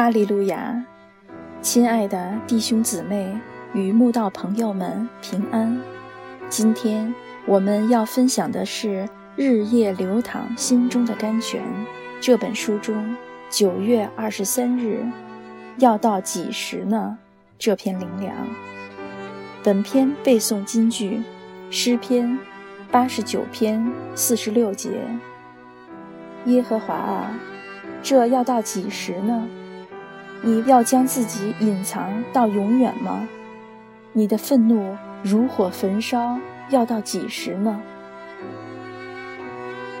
哈利路亚，亲爱的弟兄姊妹与慕道朋友们平安。今天我们要分享的是《日夜流淌心中的甘泉》这本书中九月二十三日要到几时呢？这篇灵粮。本篇背诵金句：诗篇八十九篇四十六节。耶和华啊，这要到几时呢？你要将自己隐藏到永远吗？你的愤怒如火焚烧，要到几时呢？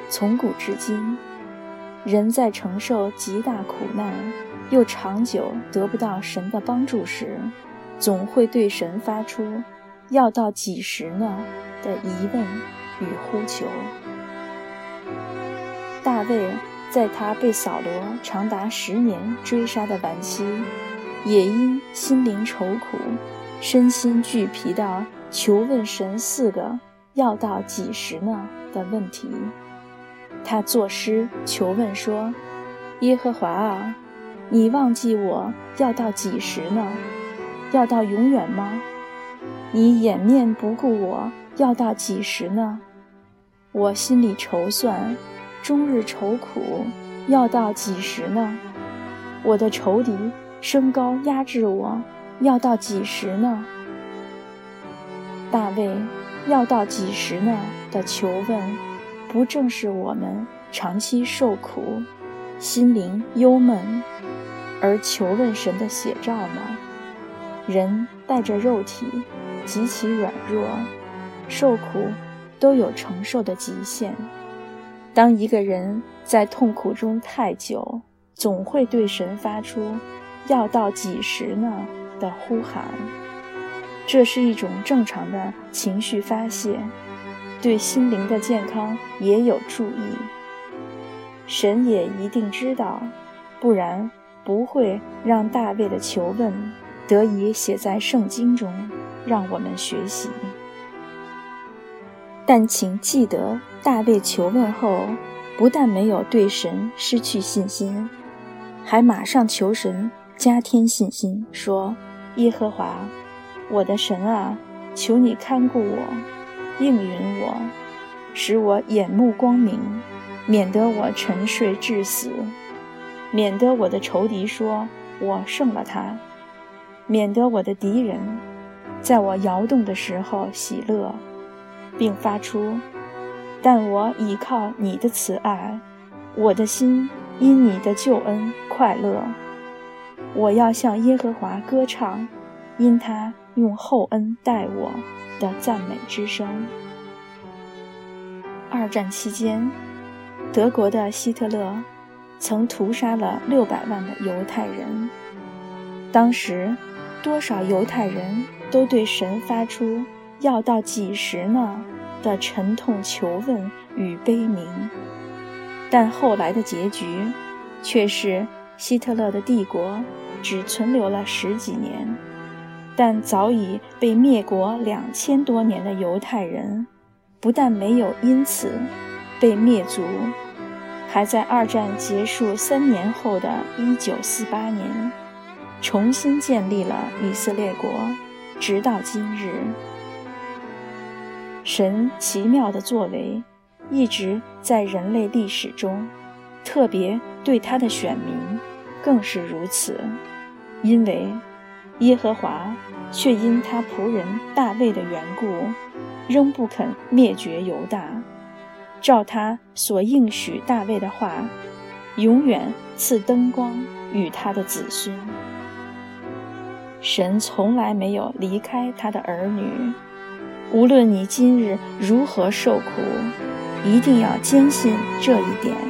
从古至今，人在承受极大苦难，又长久得不到神的帮助时，总会对神发出“要到几时呢”的疑问与呼求。大卫。在他被扫罗长达十年追杀的晚期，也因心灵愁苦、身心俱疲的求问神四个“要到几时呢”的问题。他作诗求问说：“耶和华啊，你忘记我要到几时呢？要到永远吗？你掩面不顾我要到几时呢？我心里筹算。”终日愁苦，要到几时呢？我的仇敌升高压制我，要到几时呢？大卫要到几时呢的求问，不正是我们长期受苦、心灵忧闷而求问神的写照吗？人带着肉体极其软弱，受苦都有承受的极限。当一个人在痛苦中太久，总会对神发出“要到几时呢”的呼喊。这是一种正常的情绪发泄，对心灵的健康也有助益。神也一定知道，不然不会让大卫的求问得以写在圣经中，让我们学习。但请记得，大卫求问后，不但没有对神失去信心，还马上求神加添信心，说：“耶和华，我的神啊，求你看顾我，应允我，使我眼目光明，免得我沉睡致死，免得我的仇敌说我胜了他，免得我的敌人在我摇动的时候喜乐。”并发出，但我倚靠你的慈爱，我的心因你的救恩快乐。我要向耶和华歌唱，因他用厚恩待我的赞美之声。二战期间，德国的希特勒曾屠杀了六百万的犹太人。当时，多少犹太人都对神发出。要到几时呢？的沉痛求问与悲鸣，但后来的结局，却是希特勒的帝国只存留了十几年，但早已被灭国两千多年的犹太人，不但没有因此被灭族，还在二战结束三年后的一九四八年，重新建立了以色列国，直到今日。神奇妙的作为，一直在人类历史中，特别对他的选民更是如此。因为耶和华却因他仆人大卫的缘故，仍不肯灭绝犹大，照他所应许大卫的话，永远赐灯光与他的子孙。神从来没有离开他的儿女。无论你今日如何受苦，一定要坚信这一点。